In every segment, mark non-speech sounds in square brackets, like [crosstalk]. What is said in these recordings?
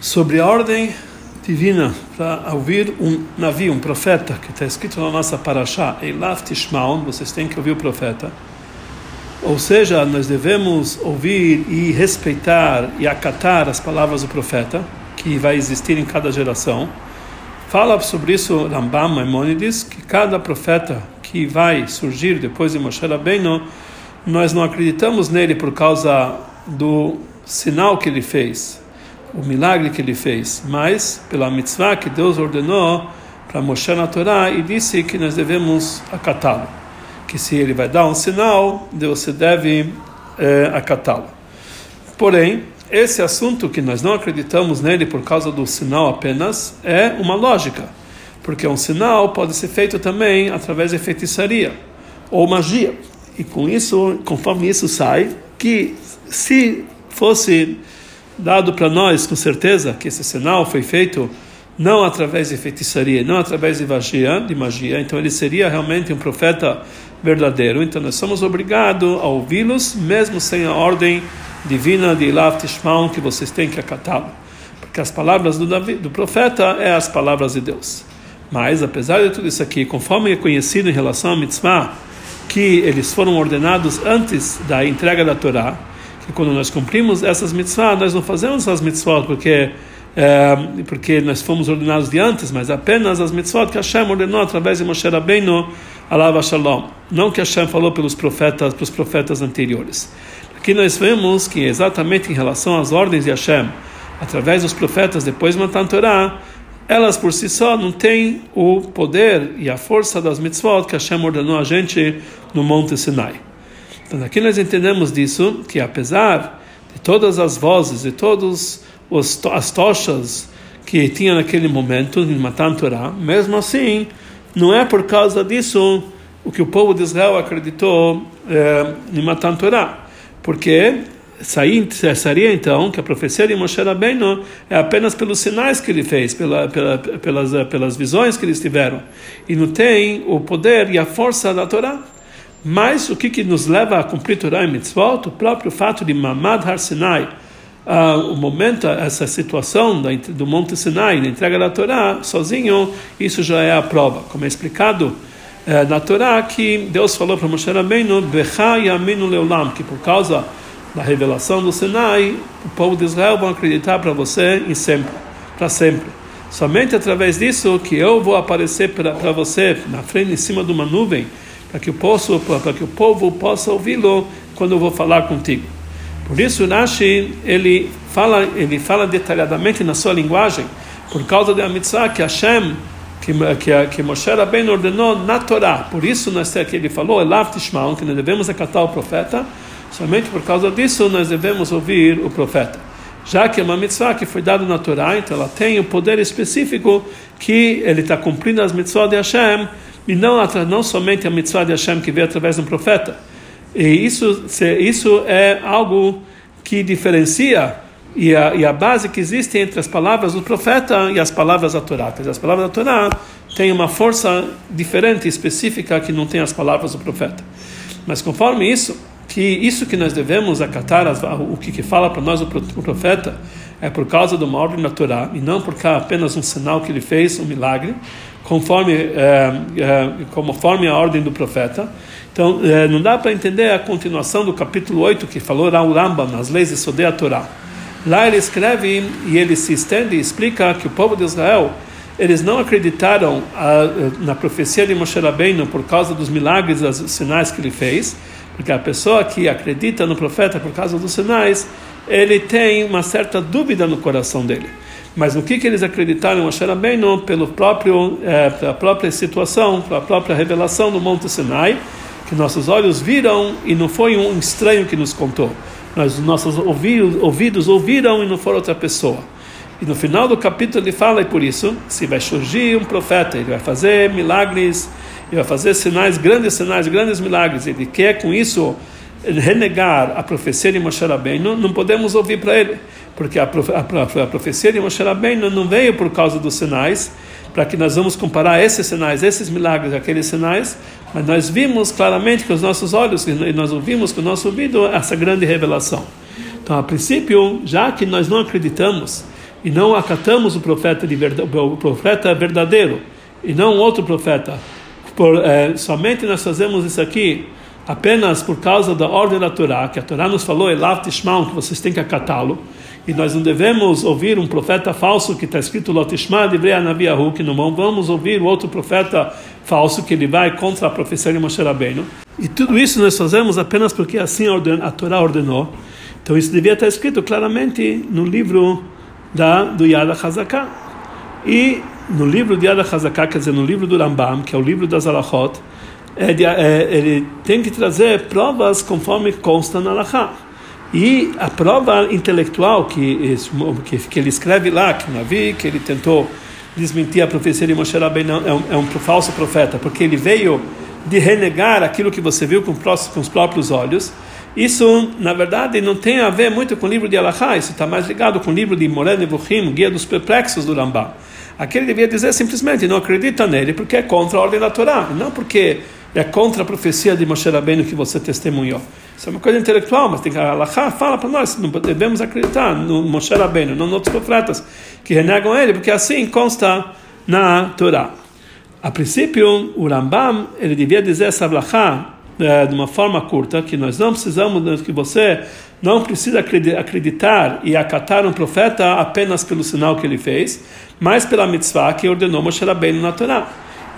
sobre a ordem divina para ouvir um navio, um profeta, que está escrito na nossa paraxá, Eilaf Tishmaon, vocês têm que ouvir o profeta. Ou seja, nós devemos ouvir e respeitar e acatar as palavras do profeta, que vai existir em cada geração. Fala sobre isso Rambam Maimonides, que cada profeta que vai surgir depois de Moshe Rabbeinu, nós não acreditamos nele por causa do sinal que ele fez, o milagre que ele fez, mas pela mitzvah que Deus ordenou para Moshe na Torá e disse que nós devemos acatá-lo. Que se ele vai dar um sinal, você deve é, acatá-lo. Porém, esse assunto que nós não acreditamos nele por causa do sinal apenas é uma lógica, porque um sinal pode ser feito também através de feitiçaria ou magia. E com isso, conforme isso sai, que se fosse dado para nós com certeza que esse sinal foi feito não através de feitiçaria, não através de magia, de magia, então ele seria realmente um profeta verdadeiro. Então nós somos obrigados a ouvi-los, mesmo sem a ordem divina de Ilav Tishmaun, que vocês têm que acatá-lo. Porque as palavras do, Davi, do profeta é as palavras de Deus. Mas, apesar de tudo isso aqui, conforme é conhecido em relação a mitzvah, que eles foram ordenados antes da entrega da Torá, que quando nós cumprimos essas mitzvahs, nós não fazemos as mitzvot porque é, porque nós fomos ordenados de antes, mas apenas as mitzvot que Hashem ordenou através de Moshe Rabbeinu, Alava Shalom, não que Hashem falou pelos profetas, pelos profetas anteriores. Aqui nós vemos que exatamente em relação às ordens de Hashem, através dos profetas depois de Matan Torah, elas por si só não têm o poder e a força das mitzvot que Hashem ordenou a gente no Monte Sinai. Então aqui nós entendemos disso, que apesar de todas as vozes e todas as tochas que tinha naquele momento em Matan Torah, mesmo assim, não é por causa disso o que o povo de Israel acreditou é, em Matan Torah, porque seria então que a profecia de Moshe Rabbeinu é apenas pelos sinais que ele fez, pela, pela, pelas, pelas visões que eles tiveram, e não tem o poder e a força da Torá. Mas o que, que nos leva a cumprir Torá e Mitzvot? O próprio fato de Mamad Har Sinai, uh, o momento, essa situação da, do Monte Sinai, da entrega da Torá, sozinho, isso já é a prova. Como é explicado uh, na Torá, que Deus falou para Moshe Rabbeinu, Leolam, que por causa da revelação do Sinai, o povo de Israel vão acreditar para você e sempre, para sempre. Somente através disso que eu vou aparecer para você na frente, em cima de uma nuvem, para que, para que o povo possa ouvi-lo quando eu vou falar contigo. Por isso, Rashi ele fala, ele fala detalhadamente na sua linguagem, por causa da mitzvah que Hashem, que, que, que Moshe Rabbeinu ordenou na Torá. Por isso, nós, que ele falou, Elav Tishmael, que nós devemos acatar o profeta, somente por causa disso nós devemos ouvir o profeta. Já que é uma mitzvah que foi dada na Torá, então ela tem o poder específico que ele está cumprindo as mitzvot de Hashem, e não, não somente a mitzvah de Hashem que veio através de um profeta. E isso, isso é algo que diferencia e a, e a base que existe entre as palavras do profeta e as palavras da Torá. As palavras da Torá têm uma força diferente, específica, que não tem as palavras do profeta. Mas conforme isso, que isso que nós devemos acatar, o que, que fala para nós o profeta, é por causa de uma ordem da Torá, e não por apenas um sinal que ele fez, um milagre, conforme, é, é, conforme a ordem do profeta. Então, é, não dá para entender a continuação do capítulo 8 que falou o Rambam nas leis de Sodei Torá. Lá ele escreve e ele se estende e explica que o povo de Israel eles não acreditaram a, na profecia de Moshe Rabbeinu por causa dos milagres dos sinais que ele fez, porque a pessoa que acredita no profeta por causa dos sinais, ele tem uma certa dúvida no coração dele. Mas no que, que eles acreditaram Moshe Rabbeinu pelo próprio é, pela própria situação, pela própria revelação do Monte Sinai, que nossos olhos viram e não foi um estranho que nos contou. Mas nossos ouvidos, ouvidos ouviram e não foi outra pessoa. E no final do capítulo ele fala, e por isso, se vai surgir um profeta, ele vai fazer milagres, ele vai fazer sinais, grandes sinais, grandes milagres, ele quer com isso renegar a profecia de Moshe Rabbeinu, não podemos ouvir para ele, porque a, a, a, profecia de Moshe Rabbeinu não veio por causa dos sinais, para que nós vamos comparar esses sinais, esses milagres, aqueles sinais, mas nós vimos claramente com os nossos olhos e nós ouvimos com o nosso ouvido essa grande revelação. Então, a princípio, já que nós não acreditamos e não acatamos o profeta, de verdade, o profeta verdadeiro e não outro profeta, por, é, somente nós fazemos isso aqui apenas por causa da ordem da Torá, que a Torá nos falou, Elav Tishmael, que vocês têm que acatá-lo, e nós não devemos ouvir um profeta falso que está escrito Lotishma de Naviahu, que não vamos ouvir o outro profeta falso que ele vai contra a profecia de Moshe Rabbeinu. E tudo isso nós fazemos apenas porque assim a Torá ordenou. Então isso devia estar escrito claramente no livro da, do Yad HaZaká. E no livro de Yad HaZaká, quer dizer, no livro do Rambam, que é o livro das Alachot, é, é, ele tem que trazer provas conforme consta na Alachá. E a prova intelectual que, que, que ele escreve lá, que Navi, que ele tentou desmentir a profecia de Moshe Rabbeinu, é um, é um falso profeta, porque ele veio de renegar aquilo que você viu com, com os próprios olhos. Isso, na verdade, não tem a ver muito com o livro de Alachá, isso está mais ligado com o livro de Moreno Nevuchim, Guia dos Perplexos do Rambam. Aquele devia dizer simplesmente, não acredita nele porque é contra a ordem da Torá, não porque é contra a profecia de Moshe Rabbeinu que você testemunhou. Isso é uma coisa intelectual, mas tem que a Alachá fala para nós, não devemos acreditar no Moshe Rabbeinu, não nos outros profetas que renegam ele, porque assim consta na Torá. A princípio, o Rambam, ele devia dizer essa Alachá é, de uma forma curta, que nós não precisamos, que você não precisa acreditar e acatar um profeta apenas pelo sinal que ele fez, mas pela mitzvah que ordenou Moshe Rabbeinu na Torá.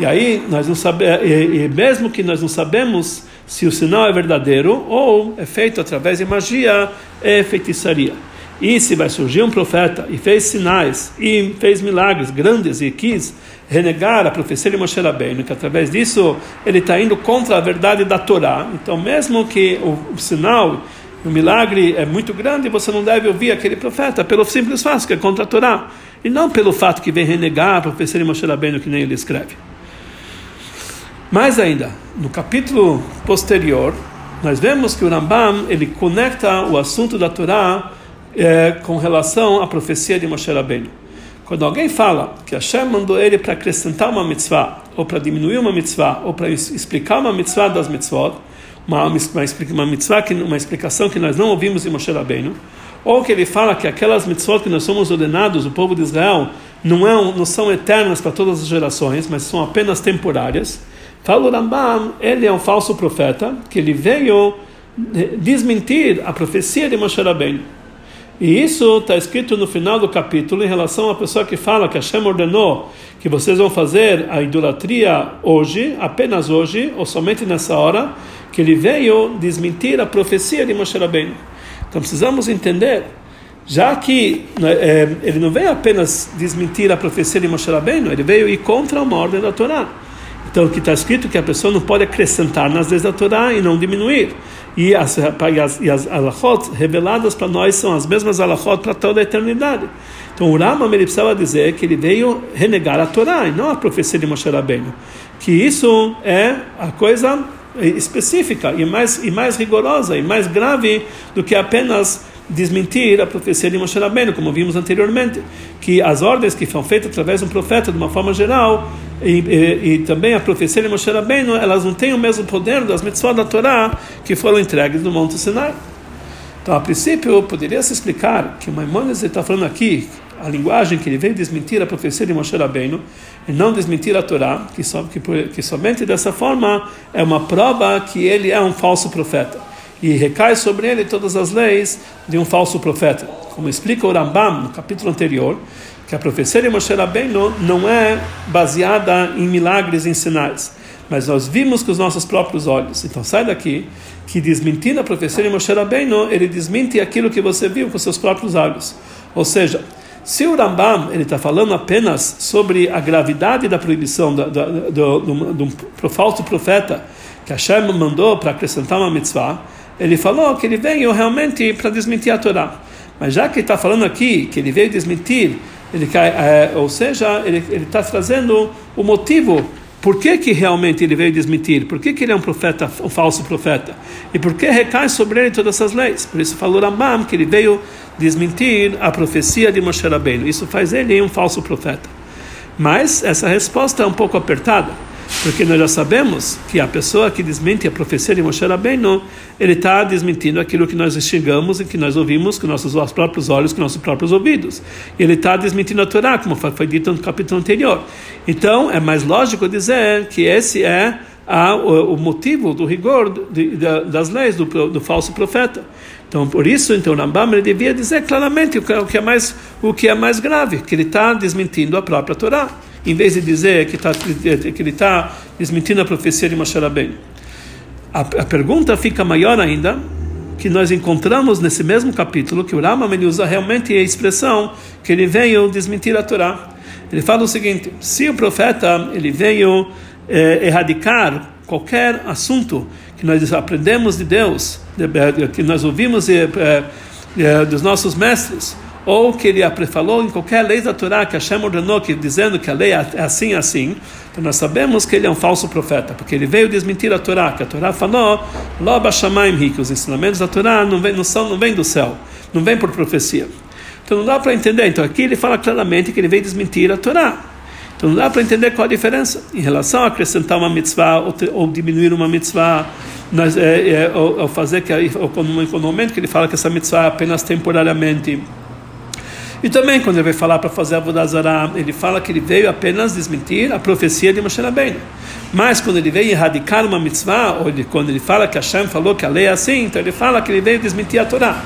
E aí nós não sabemos, e, e mesmo que nós não sabemos se o sinal é verdadeiro ou é feito através de magia, é feitiçaria. E se vai surgir um profeta e fez sinais e fez milagres grandes e quis renegar a profecia de Moshe Rabbeinu, que através disso ele está indo contra a verdade da Torá. Então, mesmo que o, o sinal, o milagre é muito grande, você não deve ouvir aquele profeta pelo simples fato que é contra a Torá, e não pelo fato que vem renegar a profecia de Moshe Rabbeinu, que nem ele escreve. Mais ainda, no capítulo posterior, nós vemos que o Rambam ele conecta o assunto da Torá eh, com relação à profecia de Moshe Rabbeinu. Quando alguém fala que Hashem mandou ele para acrescentar uma mitzvah, ou para diminuir uma mitzvah, ou para explicar uma mitzvah das mitzvot, uma, uma, mitzvah, uma explicação que nós não ouvimos de Moshe Rabbeinu, ou que ele fala que aquelas mitzvot que nós somos ordenados, o povo de Israel, não, é, não são eternas para todas as gerações, mas são apenas temporárias, Fala o Rambam, ele é um falso profeta, que ele veio desmentir a profecia de Moshe Rabbeinu. E isso está escrito no final do capítulo em relação à pessoa que fala que Hashem ordenou que vocês vão fazer a idolatria hoje, apenas hoje, ou somente nessa hora, que ele veio desmentir a profecia de Moshe Rabbeinu. Então precisamos entender, já que é, ele não veio apenas desmentir a profecia de Moshe Rabbeinu, ele veio ir contra uma ordem da Torá. Então, que está escrito que a pessoa não pode acrescentar nas leis da Torá e não diminuir. E as, e as, e as reveladas para nós são as mesmas alachot para toda a eternidade. Então, o Rama ele precisava dizer que ele veio renegar a Torá e não a profecia de Moshe Rabbeinu. Que isso é a coisa específica e mais, e mais rigorosa e mais grave do que apenas desmentir a profecia de Moshe Rabbeinu, como vimos anteriormente, que as ordens que foram feitas através de um profeta de uma forma geral e, e, e, também a profecia de Moshe Rabbeinu, elas não têm o mesmo poder das mitzvot da Torá que foram entregues no Monte Sinai. Então, a princípio, poderia se explicar que o Maimonides está falando aqui a linguagem que ele veio desmentir a profecia de Moshe Rabbeinu e não desmentir a Torá, que, só, que, que somente dessa forma é uma prova que ele é um falso profeta e recai sobre ele todas as leis de um falso profeta. Como explica o Rambam no capítulo anterior, que a profecia de Moshe Rabbeinu não é baseada em milagres e em sinais, mas nós vimos com os nossos próprios olhos. Então sai daqui que desmentindo a profecia de Moshe Rabbeinu, ele desmente aquilo que você viu com seus próprios olhos. Ou seja, se o Rambam ele está falando apenas sobre a gravidade da proibição do, do, do, falso profeta que Hashem mandou para acrescentar uma mitzvah, ele falou que ele veio realmente para desmentir a Torá. Mas já que está falando aqui que ele veio desmentir ele é, ou seja, ele está trazendo o motivo por que, que realmente ele veio desmentir, por que, que ele é um profeta, um falso profeta, e por que recai sobre ele todas essas leis. Por isso falou Rambam que ele veio desmentir a profecia de Moshe Rabbeinu. Isso faz ele um falso profeta. Mas essa resposta é um pouco apertada, Porque nós já sabemos que a pessoa que desmente a profecia de Moshe Rabbeinu, ele está desmentindo aquilo que nós enxergamos e que nós ouvimos com nossos próprios olhos, com nossos próprios ouvidos. Ele está desmentindo a Torá, como foi dito no capítulo anterior. Então, é mais lógico dizer que esse é a, o, o, motivo do rigor de, de, das leis do, do, falso profeta. Então, por isso, então, Rambam devia dizer claramente que, o que é mais o que é mais grave, que ele está desmentindo a própria Torá em vez de dizer que, tá, que ele está desmentindo a profecia de Moshe. A, a, pergunta fica maior ainda, que nós encontramos nesse mesmo capítulo, que o Rama usa realmente a expressão que ele veio desmentir a Torá. Ele fala o seguinte, se o profeta ele veio eh, erradicar qualquer assunto que nós aprendemos de Deus, de, que nós ouvimos eh, eh, dos nossos mestres, ou que ele falou em qualquer lei da Torá que Hashem ordenou, que, dizendo que a lei é assim assim, então nós sabemos que ele é um falso profeta, porque ele veio desmentir a Torá, que a Torá falou, Loba Shamaim que os ensinamentos da Torá não vêm, não, são, não vêm do céu, não vêm por profecia. Então não dá para entender. Então aqui ele fala claramente que ele veio desmentir a Torá. Então não dá para entender qual a diferença em relação a acrescentar uma mitzvah ou, ou diminuir uma mitzvah, nós, é, é, ou, ou, fazer que ou, no momento que ele fala que essa mitzvah é apenas temporariamente e também, quando ele vai falar para fazer a Vodazara, ele fala que ele veio apenas desmentir a profecia de Moshe Rabbeinu. Mas quando ele veio erradicar uma mitzvah, ou ele, quando ele fala que Hashem falou que a lei é assim, então ele fala que ele veio desmentir a Torá.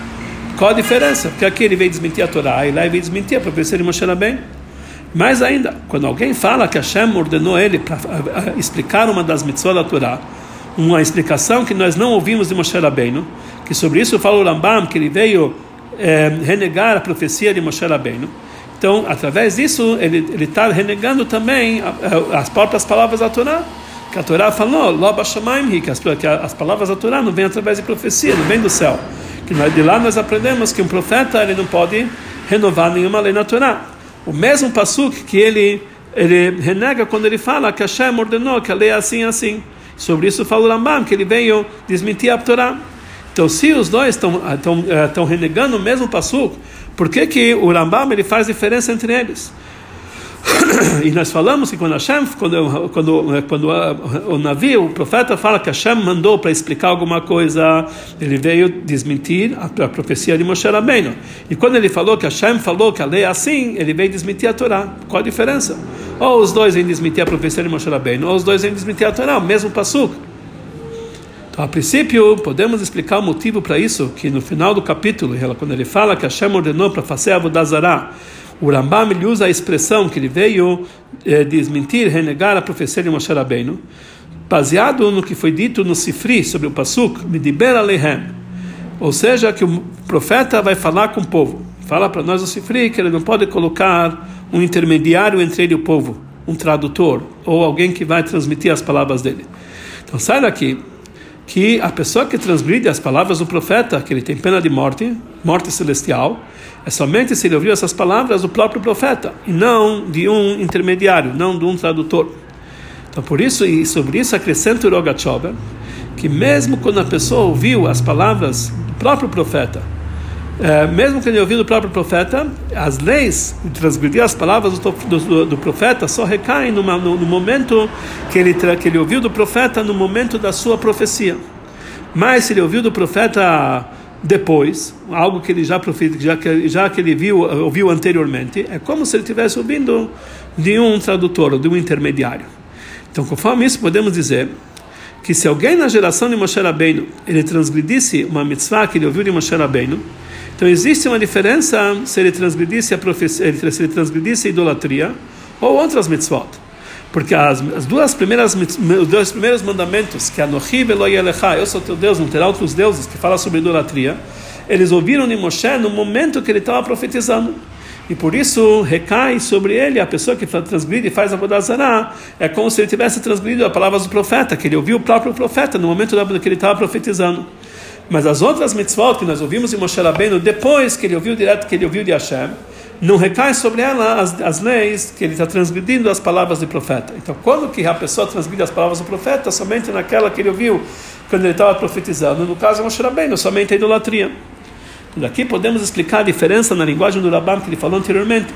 Qual a diferença? Porque aqui ele veio desmentir a Torá e lá ele veio desmentir a profecia de Moshe Rabbeinu. Mais ainda, quando alguém fala que Hashem ordenou ele para explicar uma das mitzvot da Torá, uma explicação que nós não ouvimos de Moshe Rabbeinu, que sobre isso fala o Rambam, que ele veio é, renegar a profecia de Moshe Rabbeinu. Então, através disso, ele está renegando também as próprias palavras da Torá. Que a Torá falou, Loba Shamaim, que as, que as palavras da Torá não vêm através de profecia, não vêm do céu. Que de lá nós aprendemos que um profeta ele não pode renovar nenhuma lei na Torá. O mesmo Passuk que ele, ele renega quando ele fala que Hashem ordenou que a lei é assim assim. Sobre isso fala o Rambam, que ele veio desmentir a Torá. Então, se os dois estão estão estão renegando o mesmo passuco, por que que o Rambam ele faz diferença entre eles? [coughs] e nós falamos que quando Hashem, quando, quando, quando o navio, o profeta fala que Hashem mandou para explicar alguma coisa, ele veio desmentir a, a profecia de Moshe Rabbeinu. E quando ele falou que Hashem falou que a lei é assim, ele veio desmentir a Torá. Qual a diferença? Ou os dois vêm desmentir a profecia de Moshe Rabbeinu, ou os dois vêm desmentir a Torá, o mesmo passuco. Então, a princípio, podemos explicar o motivo para isso, que no final do capítulo, quando ele fala que Hashem ordenou para fazer a Vodazara, o Rambam ele usa a expressão que ele veio eh, desmentir, renegar a profecia de Moshe Rabbeinu, baseado no que foi dito no Sifri sobre o Pasuk, Midiber Alehem. Ou seja, que o profeta vai falar com o povo. Fala para nós o Sifri que ele não pode colocar um intermediário entre ele e o povo, um tradutor, ou alguém que vai transmitir as palavras dele. Então sai daqui que a pessoa que transgride as palavras do profeta, que ele tem pena de morte, morte celestial, é somente se ele ouviu essas palavras do próprio profeta, e não de um intermediário, não de um tradutor. Então, por isso, e sobre isso acrescenta o Rogachover, que mesmo quando a pessoa ouviu as palavras do próprio profeta, é, mesmo que ele ouviu do próprio profeta, as leis transgredir as palavras do, do, do profeta só recaem numa, no, no, momento que ele, que ele ouviu do profeta, no momento da sua profecia. Mas se ele ouviu do profeta depois, algo que ele já já que, já que ele viu ouviu anteriormente, é como se ele estivesse ouvindo de um tradutor de um intermediário. Então, conforme isso, podemos dizer que se alguém na geração de Moshe Rabbeinu ele transgredisse uma mitzvah que ele ouviu de Moshe Rabbeinu, então existe uma diferença se ele transgredisse a profecia, se ele transgredisse a idolatria ou outras mitzvot. Porque as, as duas primeiras os dois primeiros mandamentos, que é Anohi Veloi Elecha, eu sou teu Deus, não terá outros deuses, que fala sobre idolatria, eles ouviram de Moshe no momento que ele estava profetizando. E por isso recai sobre ele a pessoa que transgride e faz a Vodazará. É como se ele tivesse transgredido as palavras do profeta, que ele ouviu o próprio profeta no momento que ele estava profetizando. Mas as outras mitzvot que nós ouvimos em Moshe Rabbeinu, depois que ele ouviu direto, que ele ouviu de Hashem, não recai sobre ela as, as leis que ele está transgredindo as palavras do profeta. Então, quando que a pessoa transgride as palavras do profeta? Somente naquela que ele ouviu quando ele estava profetizando. No caso Moshe Rabbeinu, somente a idolatria. Daqui podemos explicar a diferença na linguagem do Rabban que ele falou anteriormente.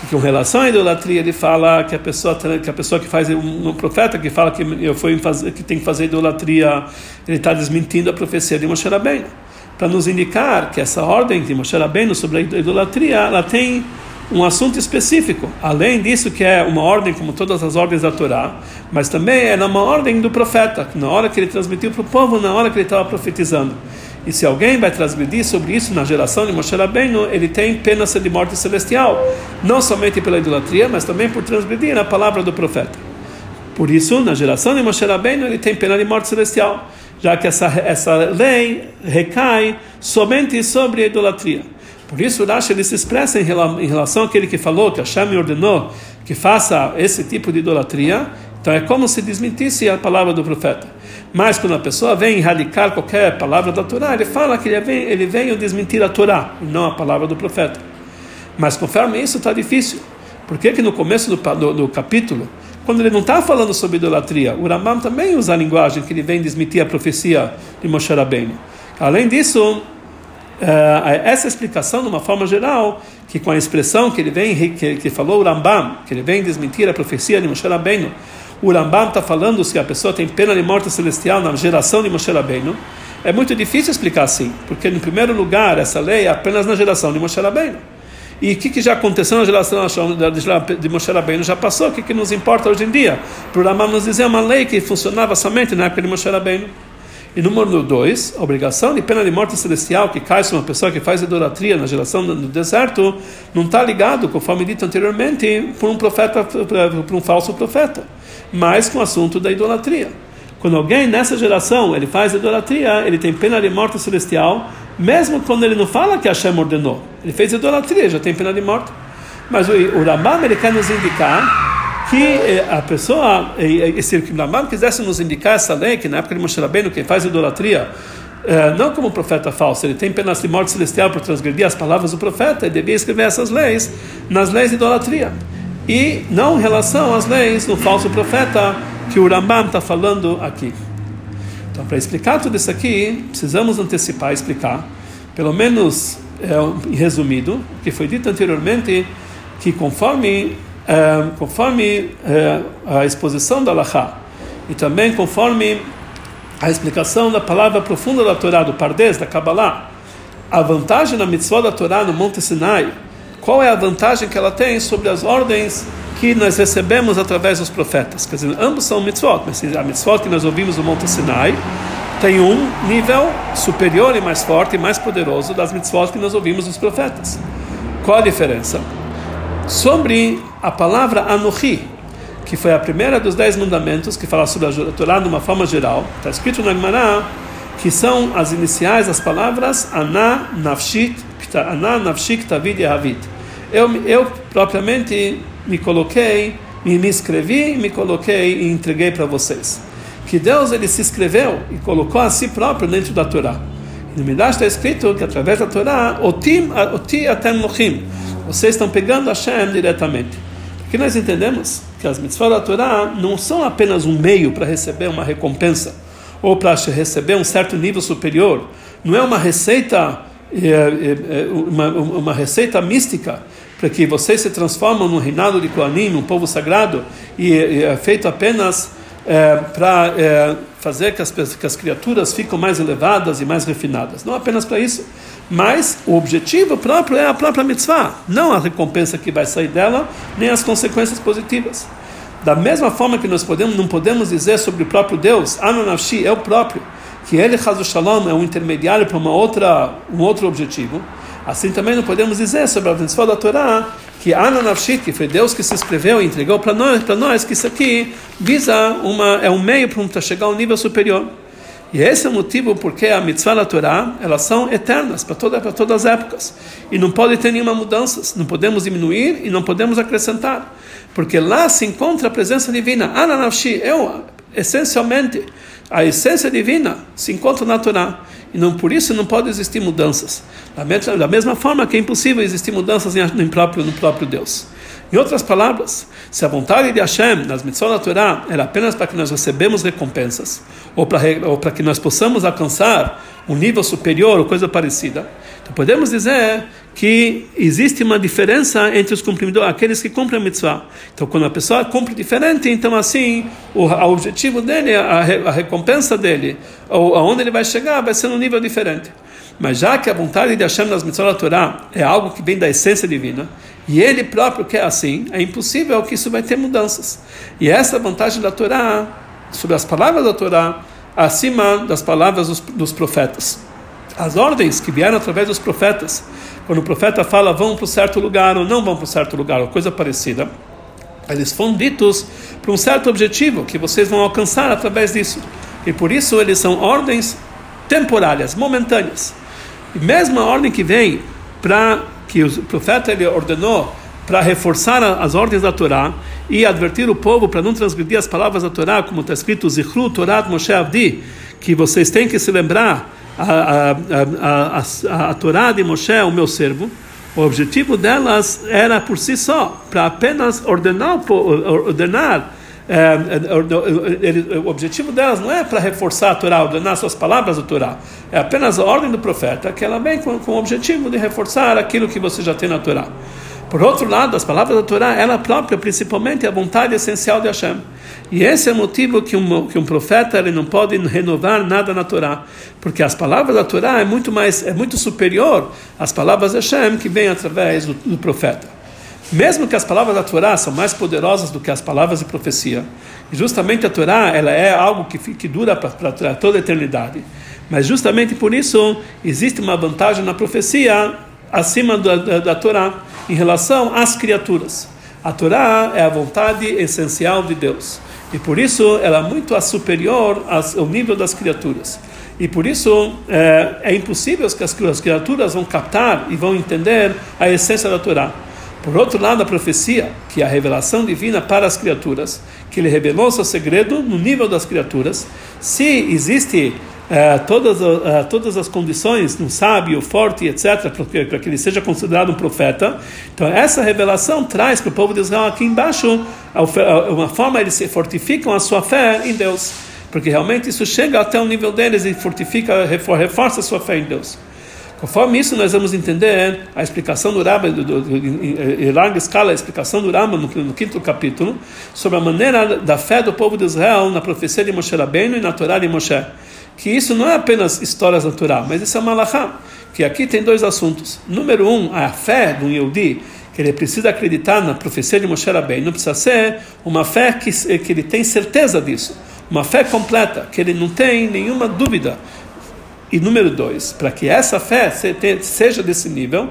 que com relação à idolatria ele fala que a pessoa que a pessoa que faz um, um profeta que fala que que tem que fazer idolatria ele está desmentindo a profecia de Moshe Rabbeinu para nos indicar que essa ordem de Moshe Rabbeinu sobre a idolatria ela tem um assunto específico além disso que é uma ordem como todas as ordens da Torá mas também é uma ordem do profeta na hora que ele transmitiu para o povo na hora que ele estava profetizando e se alguém vai transgredir sobre isso na geração de Moshe Rabbeinu, ele tem pena de morte celestial, não somente pela idolatria, mas também por transgredir a palavra do profeta. Por isso, na geração de Moshe Rabbeinu, ele tem pena de morte celestial, já que essa, essa lei recai somente sobre a idolatria. Por isso, Rashi ele se expressa em relação àquele que falou que Hashem ordenou que faça esse tipo de idolatria, então é como se desmentisse a palavra do profeta. Mas quando a pessoa vem radicar qualquer palavra da Torá, ele fala que ele vem, ele veio desmentir a Torá, não a palavra do profeta. Mas conforme isso está difícil. Por que, no começo do, do, do capítulo, quando ele não está falando sobre idolatria, o Rambam também usa a linguagem que ele vem desmentir a profecia de Moshe Rabbeinu. Além disso, Uh, essa explicação, de uma forma geral, que com a expressão que ele vem, que, que falou o Rambam, que ele vem desmentir a profecia de Moshe Rabbeinu, o Rambam está falando que a pessoa tem pena de morte celestial na geração de Moshe Rabbeinu. É muito difícil explicar assim, porque, em primeiro lugar, essa lei é apenas na geração de Moshe Rabbeinu. E o que, que, já aconteceu na geração de Moshe Rabbeinu já passou, o que, que nos importa hoje em dia? Para o Rambam nos dizer é uma lei que funcionava somente na época de Moshe Rabbeinu. E número dois, a obrigação de pena de morte celestial que cai sobre uma pessoa que faz idolatria na geração do deserto não está ligado, conforme dito anteriormente, por um profeta, por um falso profeta mas com o assunto da idolatria. Quando alguém nessa geração ele faz idolatria, ele tem pena de morte celestial, mesmo quando ele não fala que Hashem ordenou. Ele fez idolatria, já tem pena de morte. Mas o, o ele quer nos indicar que eh, a pessoa, se o Rambam quisesse nos indicar essa lei, que na época de Moshe Rabbeinu, quem faz idolatria, eh, não como profeta falso, ele tem pena de morte celestial por transgredir as palavras do profeta, ele devia escrever essas leis nas leis de idolatria e não em relação às leis do falso profeta que o Rambam está falando aqui. Então, para explicar tudo isso aqui, precisamos antecipar, explicar, pelo menos é, resumido, o que foi dito anteriormente, que conforme, conforme é, a exposição da Laha e também conforme a explicação da palavra profunda da Torá, do Pardes, da Kabbalah, a vantagem da mitzvah da Torá no Monte Sinai qual é a vantagem que ela tem sobre as ordens que nós recebemos através dos profetas. Quer dizer, ambos são mitzvot, mas a mitzvot que nós ouvimos no Monte Sinai tem um nível superior e mais forte e mais poderoso das mitzvot que nós ouvimos dos profetas. Qual a diferença? Sobre a palavra Anohi, que foi a primeira dos dez mandamentos que fala sobre a Torá de uma forma geral, está escrito na Gemara que são as iniciais das palavras Ana Nafshit, Ana Nafshit Tavid Yahavit eu, eu propriamente me coloquei, me, me inscrevi, me coloquei e entreguei para vocês. Que Deus ele se escreveu e colocou a si próprio dentro da Torá. No Midrash está escrito que através da Torá, Otim, Oti Atem Mochim, vocês estão pegando Hashem diretamente. Aqui nós entendemos que as mitzvot da Torá não são apenas um meio para receber uma recompensa ou para receber um certo nível superior. Não é uma receita, é, é, é, uma, uma receita mística para que vocês se transformem no reinado de Koanim, um povo sagrado, e, e é feito apenas é, para é, fazer que as, que as criaturas fiquem mais elevadas e mais refinadas. Não apenas para isso, mas o objetivo próprio é a própria mitzvah, não a recompensa que vai sair dela, nem as consequências positivas. Da mesma forma que nós podemos, não podemos dizer sobre o próprio Deus, Ananavshi é o próprio, que ele, Hazu Shalom, é um intermediário para uma outra, um outro objetivo. Assim também não podemos dizer sobre a mitzvah da Torá que Ananavshit, que foi Deus que se escreveu e entregou para nós, para nós que isso aqui visa uma é um meio para chegar a um nível superior. E esse é o motivo porque a mitzvah da Torá, elas são eternas para toda para todas as épocas e não pode ter nenhuma mudança, não podemos diminuir e não podemos acrescentar, porque lá se encontra a presença divina. Ananavshi é essencialmente a essência divina se encontra na Torá e não por isso não pode existir mudanças. Da mesma forma que é impossível existir mudanças no próprio, no próprio Deus. Em outras palavras, se a vontade de Hashem nas mitzvot da Torá era apenas para que nós recebemos recompensas, ou para, que nós possamos alcançar um nível superior ou coisa parecida, Então podemos dizer que existe uma diferença entre os cumpridores, aqueles que cumprem a mitzvah. Então quando a pessoa cumpre diferente, então assim o, objetivo dele, a, a recompensa dele, ou aonde ele vai chegar, vai ser num nível diferente. Mas já que a vontade de Hashem nas mitzvot da Torá é algo que vem da essência divina, e ele próprio quer assim, é impossível que isso vai ter mudanças. E essa vantagem da Torá, sobre as palavras da Torá, acima das palavras dos, dos profetas. As ordens que vieram através dos profetas, quando o profeta fala vão para um certo lugar ou não vão para um certo lugar, ou coisa parecida, eles foram ditos para um certo objetivo que vocês vão alcançar através disso. E por isso eles são ordens temporárias, momentâneas. E mesmo a ordem que vem para que o profeta ele ordenou para reforçar as ordens da Torá e advertir o povo para não transgredir as palavras da Torá, como está escrito Zichru Torat Moshe Avdi, que vocês têm que se lembrar a, a, a, a Torá de Moshe, o meu servo. O objetivo delas era por si só, para apenas ordenar, ordenar é, é, o objetivo delas não é para reforçar a Torá, ordenar suas palavras da Torá, é apenas a ordem do profeta, que ela vem com, com o objetivo de reforçar aquilo que você já tem na Torá. Por outro lado, as palavras da Torá, ela própria, principalmente, é a vontade essencial de Hashem. E esse é o motivo que um, que um profeta ele não pode renovar nada na Torá, porque as palavras da Torá é muito mais, é muito superior às palavras de Hashem que vêm através do, do profeta. Mesmo que as palavras da Torá são mais poderosas do que as palavras de profecia, e justamente a Torá ela é algo que, que dura para toda a eternidade, mas justamente por isso existe uma vantagem na profecia acima da, da, da Torá em relação às criaturas. A Torá é a vontade essencial de Deus e por isso ela é muito superior ao nível das criaturas. E por isso é, é impossível que as criaturas vão captar e vão entender a essência da Torá. Por outro lado, a profecia, que é a revelação divina para as criaturas, que ele revelou seu segredo no nível das criaturas, se existe uh, todas, uh, todas as condições um sábio, forte, etc., para que ele seja considerado um profeta, então essa revelação traz para o povo de Israel aqui embaixo uma forma eles se fortificam a sua fé em Deus, porque realmente isso chega até o nível deles e fortifica, reforça a sua fé em Deus. Conforme isso, nós vamos entender a explicação do do, em larga escala, a explicação do Rama no, no, quinto capítulo, sobre a maneira da fé do povo de Israel na profecia de Moshe Rabbeinu e na Torá de Moshe. Que isso não é apenas histórias da Torá, mas isso é uma alahá. Que aqui tem dois assuntos. Número um, a fé do Yehudi, que ele precisa acreditar na profecia de Moshe Rabbeinu, precisa ser uma fé que, que ele tem certeza disso. Uma fé completa, que ele não tem nenhuma dúvida e número dois, para que essa fé seja desse nível,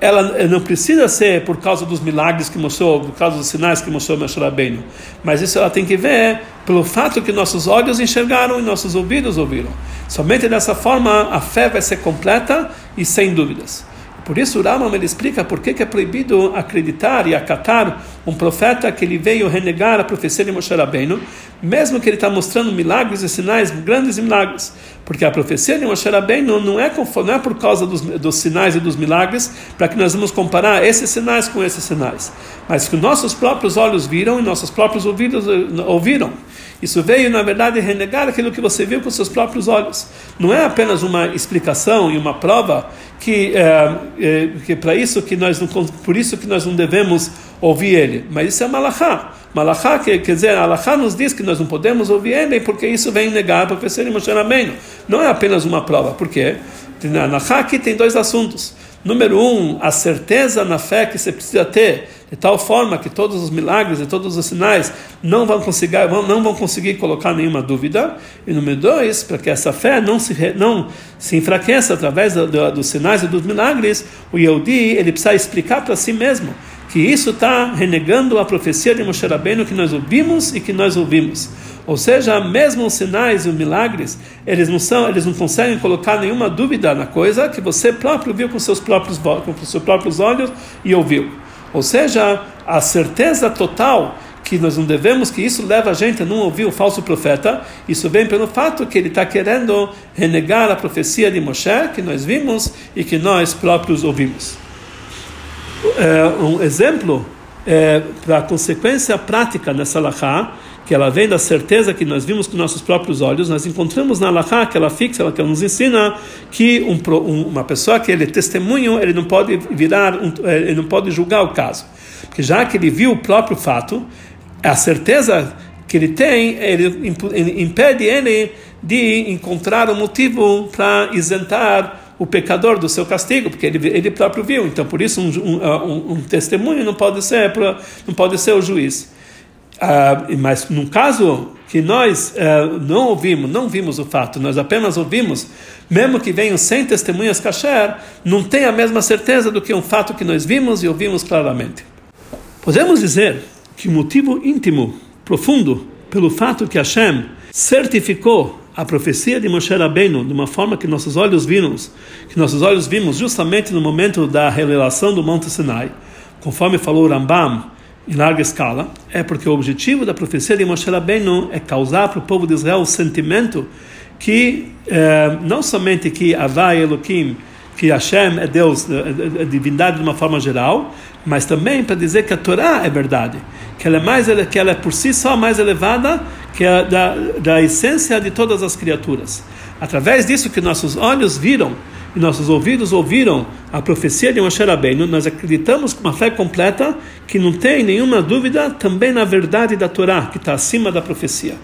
ela não precisa ser por causa dos milagres que mostrou, por causa dos sinais que mostrou Moshe Rabbeinu, mas isso ela tem que ver pelo fato que nossos olhos enxergaram e nossos ouvidos ouviram. Somente dessa forma a fé vai ser completa e sem dúvidas. Por isso o Rambam ele explica por que, é proibido acreditar e acatar um profeta que ele veio renegar a profecia de Moshe Rabbeinu, mesmo que ele está mostrando milagres e sinais, grandes milagres. Porque a profecia de Moshe Rabbeinu não é, não é por causa dos, dos sinais e dos milagres para que nós vamos comparar esses sinais com esses sinais. Mas que nossos próprios olhos viram e nossos próprios ouvidos ouviram. Isso veio, na verdade, renegar aquilo que você viu com seus próprios olhos. Não é apenas uma explicação e uma prova que, é, é, que para isso que nós não, por isso que nós não devemos ouvir ele. Mas isso é malachá. Malachá que, quer dizer, Alachá nos diz que nós não podemos ouvir ele porque isso vem negar a profecia de Moshe Rabbeinu. Não é apenas uma prova. Por quê? Na Alachá aqui tem dois assuntos. Número um, a certeza na fé que você precisa ter, de tal forma que todos os milagres e todos os sinais não vão conseguir, não vão conseguir colocar nenhuma dúvida. E número dois, para que essa fé não se, não se enfraqueça através do, do, dos sinais e dos milagres, o Yehudi ele precisa explicar para si mesmo que isso está renegando a profecia de Moshe Rabbeinu que nós ouvimos e que nós ouvimos. Ou seja, mesmo os sinais e os milagres, eles não são, eles não conseguem colocar nenhuma dúvida na coisa que você próprio viu com seus próprios com seus próprios olhos e ouviu. Ou seja, a certeza total que nós não devemos, que isso leva a gente a não ouvir o falso profeta, isso vem pelo fato que ele está querendo renegar a profecia de Moshe, que nós vimos e que nós próprios ouvimos. É, um exemplo é, para a consequência prática nessa lahá, que ela vem da certeza que nós vimos com nossos próprios olhos, nós encontramos na Alaha, que ela fixa, ela, que ela nos ensina que um, um, uma pessoa que ele é testemunho, ele não pode virar, um, ele não pode julgar o caso. Porque já que ele viu o próprio fato, a certeza que ele tem, ele impede ele de encontrar um motivo para isentar o pecador do seu castigo, porque ele, ele próprio viu. Então, por isso, um, um, um testemunho não pode ser não pode ser o juiz. Uh, mas no caso que nós uh, não ouvimos, não vimos o fato, nós apenas ouvimos, mesmo que venham 100 testemunhas kasher, não tem a mesma certeza do que um fato que nós vimos e ouvimos claramente. Podemos dizer que o motivo íntimo, profundo, pelo fato que Hashem certificou a profecia de Moshe Rabbeinu de uma forma que nossos olhos vimos, que nossos olhos vimos justamente no momento da revelação do Monte Sinai, conforme falou Rambam em larga escala, é porque o objetivo da profecia de Moshe Rabbeinu é causar para o povo de Israel o sentimento que eh, não somente que Avai Elohim, que Hashem é Deus, é divindade de uma forma geral, mas também para dizer que a Torá é verdade, que ela é mais que ela é por si só mais elevada que a da, da essência de todas as criaturas. Através disso que nossos olhos viram e nossos ouvidos ouviram a profecia de Moshe Rabbeinu, nós acreditamos com uma fé completa que não tem nenhuma dúvida também na verdade da Torá, que está acima da profecia.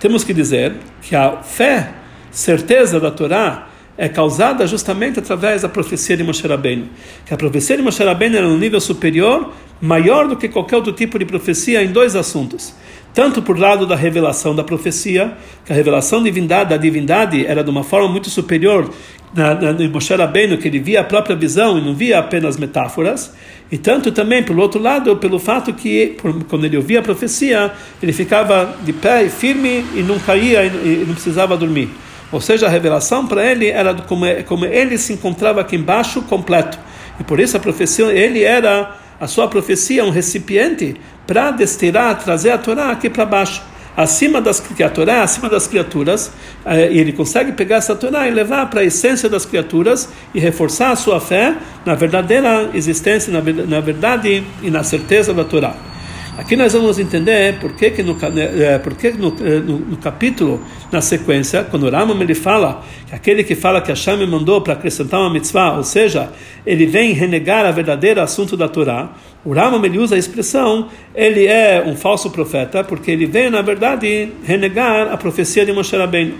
Temos que dizer que a fé, certeza da Torá, é causada justamente através da profecia de Moshe Rabbeinu. Que a profecia de Moshe Rabbeinu era um nível superior, maior do que qualquer outro tipo de profecia em dois assuntos. Tanto por lado da revelação da profecia, que a revelação divindade, da divindade era de uma forma muito superior na, em Moshe Rabbeinu, que ele via a própria visão e não via apenas metáforas, e tanto também, pelo outro lado, pelo fato que, por, quando ele ouvia a profecia, ele ficava de pé e firme e não caía e, e não precisava dormir. Ou seja, a revelação para ele era como, como ele se encontrava aqui embaixo completo. E por isso a profecia, ele era, a sua profecia, um recipiente para destilar, trazer a Torá aqui para baixo. Acima das que a Torá, acima das criaturas, eh, e ele consegue pegar essa Torá e levar para a essência das criaturas e reforçar a sua fé na verdadeira existência, na verdade e na certeza da Torá. Aqui nós vamos entender por que, que, no, é, por que no, é, no, no, capítulo, na sequência, quando o Ramam ele fala que aquele que fala que Hashem me mandou para acrescentar uma mitzvah, ou seja, ele vem renegar a verdadeira assunto da Torá, o Ramam ele usa a expressão, ele é um falso profeta, porque ele vem, na verdade, renegar a profecia de Moshe Rabbeinu.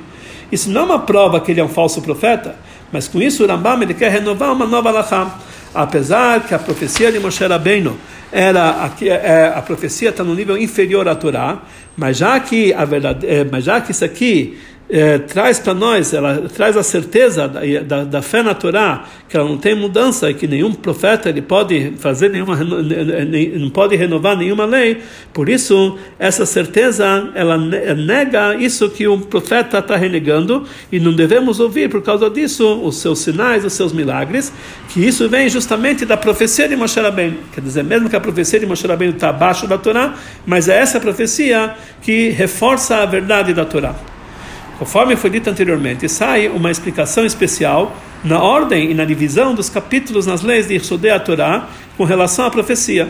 Isso não é uma prova que ele é um falso profeta, mas com isso o Rambam ele quer renovar uma nova alahá. Apesar que a profecia de Moshe Rabbeinu era aqui, é, a profecia está no nível inferior à Torá, mas já que a verdade, é, mas já que isso aqui é, traz para nós, ela traz a certeza da, da, da, fé na Torá, que ela não tem mudança e que nenhum profeta ele pode fazer nenhuma, não pode renovar nenhuma lei. Por isso, essa certeza ela nega isso que um profeta está renegando e não devemos ouvir por causa disso os seus sinais, os seus milagres, que isso vem justamente da profecia de Moshe Rabbeinu. Quer dizer, mesmo que a profecia de Moshe Rabbeinu está abaixo da Torá, mas é essa profecia que reforça a verdade da Torá. Conforme foi dito anteriormente, sai uma explicação especial na ordem e na divisão dos capítulos nas leis de Irsodei Torá com relação à profecia.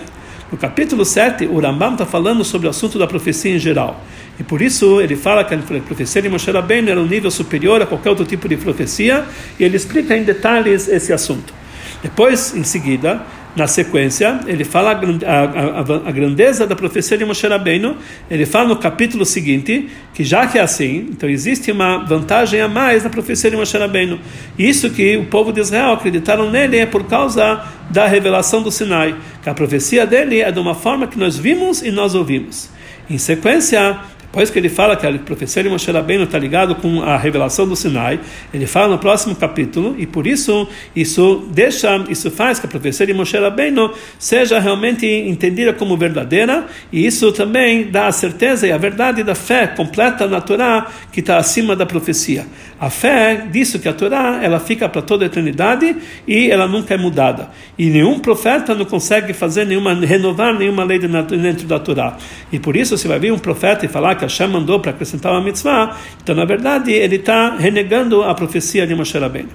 No capítulo 7, o Rambam está falando sobre o assunto da profecia em geral. E por isso ele fala que a profecia de Moshe Rabbeinu era um nível superior a qualquer outro tipo de profecia, e ele explica em detalhes esse assunto. Depois, em seguida, na sequência, ele fala a, a, a, grandeza da profecia de Moshe Rabbeinu, ele fala no capítulo seguinte, que já que é assim, então existe uma vantagem a mais na profecia de Moshe Rabbeinu. Isso que o povo de Israel acreditaram nele é por causa da revelação do Sinai, que a profecia dele é de uma forma que nós vimos e nós ouvimos. Em sequência, depois que ele fala que a profecia de Moshe Rabbeinu está ligado com a revelação do Sinai, ele fala no próximo capítulo, e por isso isso deixa, isso faz que a profecia de Moshe Rabbeinu seja realmente entendida como verdadeira, e isso também dá a certeza e a verdade da fé completa na Torá que está acima da profecia. A fé disso que a Torá ela fica para toda a eternidade e ela nunca é mudada. E nenhum profeta não consegue fazer nenhuma renovar nenhuma lei dentro da Torá. E por isso você vai vir um profeta e falar que que Hashem mandou para acrescentar uma mitzvah, então na verdade ele está renegando a profecia de Moshe Rabbeinu.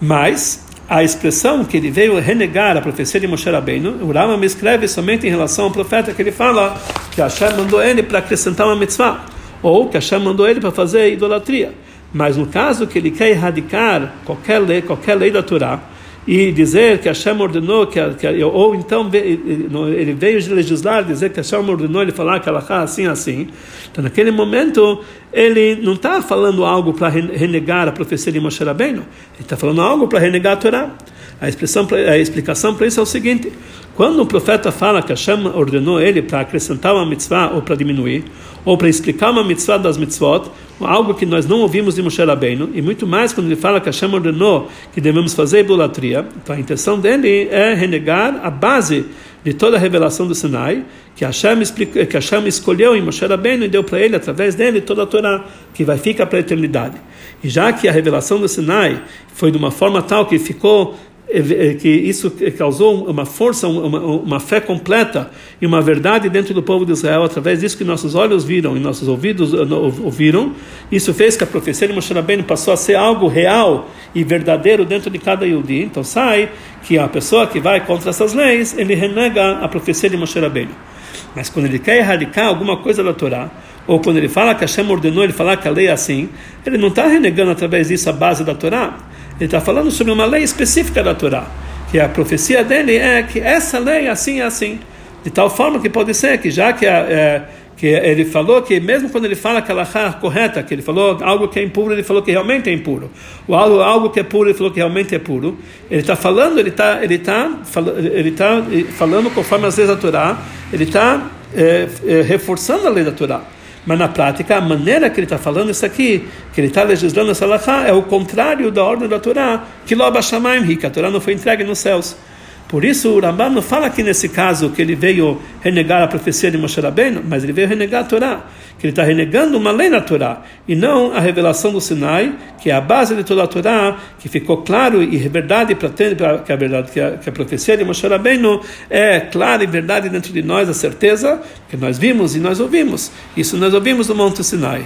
Mas a expressão que ele veio renegar a profecia de Moshe Rabbeinu, o Rama me escreve somente em relação ao profeta que ele fala que Hashem mandou ele para acrescentar uma mitzvah, ou que Hashem mandou ele para fazer idolatria. Mas no caso que ele quer erradicar qualquer lei, qualquer lei da Torá, e dizer que Hashem ordenou, que, que, ou então ele veio legislar, dizer que Hashem ordenou ele falar que ela assim, assim. Então, naquele momento, ele não está falando algo para renegar a profecia de Moshe Rabbeinu, ele está falando algo para renegar a Torá. A, expressão, a explicação para isso é o seguinte: quando o profeta fala que Hashem ordenou ele para acrescentar uma mitzvah ou para diminuir, ou para explicar uma mitzvah das mitzvot, algo que nós não ouvimos de Moshe Rabbeinu, e muito mais quando ele fala que Hashem ordenou que devemos fazer idolatria, então a intenção dele é renegar a base de toda a revelação do Sinai, que Hashem, explica, que Hashem escolheu em Moshe Rabbeinu e deu para ele, através dele, toda a Torá, que vai ficar para a eternidade. E já que a revelação do Sinai foi de uma forma tal que ficou que isso causou uma força, uma, uma, fé completa e uma verdade dentro do povo de Israel, através disso que nossos olhos viram e nossos ouvidos eh, ouviram. Isso fez que a profecia de Moshe Rabbeinu passou a ser algo real e verdadeiro dentro de cada Yudi. Então sai que a pessoa que vai contra essas leis, ele renega a profecia de Moshe Rabbeinu. Mas quando ele quer erradicar alguma coisa da Torá, ou quando ele fala que Hashem ordenou ele falar que a lei é assim, ele não está renegando através disso a base da Torá. Ele está falando sobre uma lei específica da Torá, que a profecia dele é que essa lei é assim é assim. De tal forma que pode ser que já que, a, é, que ele falou que mesmo quando ele fala que a é correta, que ele falou algo que é impuro, ele falou que realmente é impuro. O algo, algo que é puro, ele falou que realmente é puro. Ele está falando, ele está ele tá, ele tá falando conforme as leis da Torá, ele está é, é, reforçando a lei da Torá. Mas na prática, a maneira que ele está falando isso aqui, que ele está legislando essa alahá, é o contrário da ordem da Torá, que loba shamaim, que a Torá não foi entregue nos céus. Por isso, o Rambam não fala aqui nesse caso que ele veio renegar a profecia de Moshe Rabbeinu, mas ele veio renegar a Torá, que ele está renegando uma lei na Torá, e não a revelação do Sinai, que é a base de toda a Torá, que ficou claro e verdade para que a verdade que a, que a profecia de Moshe Rabbeinu é clara e verdade dentro de nós, a certeza que nós vimos e nós ouvimos. Isso nós ouvimos no Monte Sinai.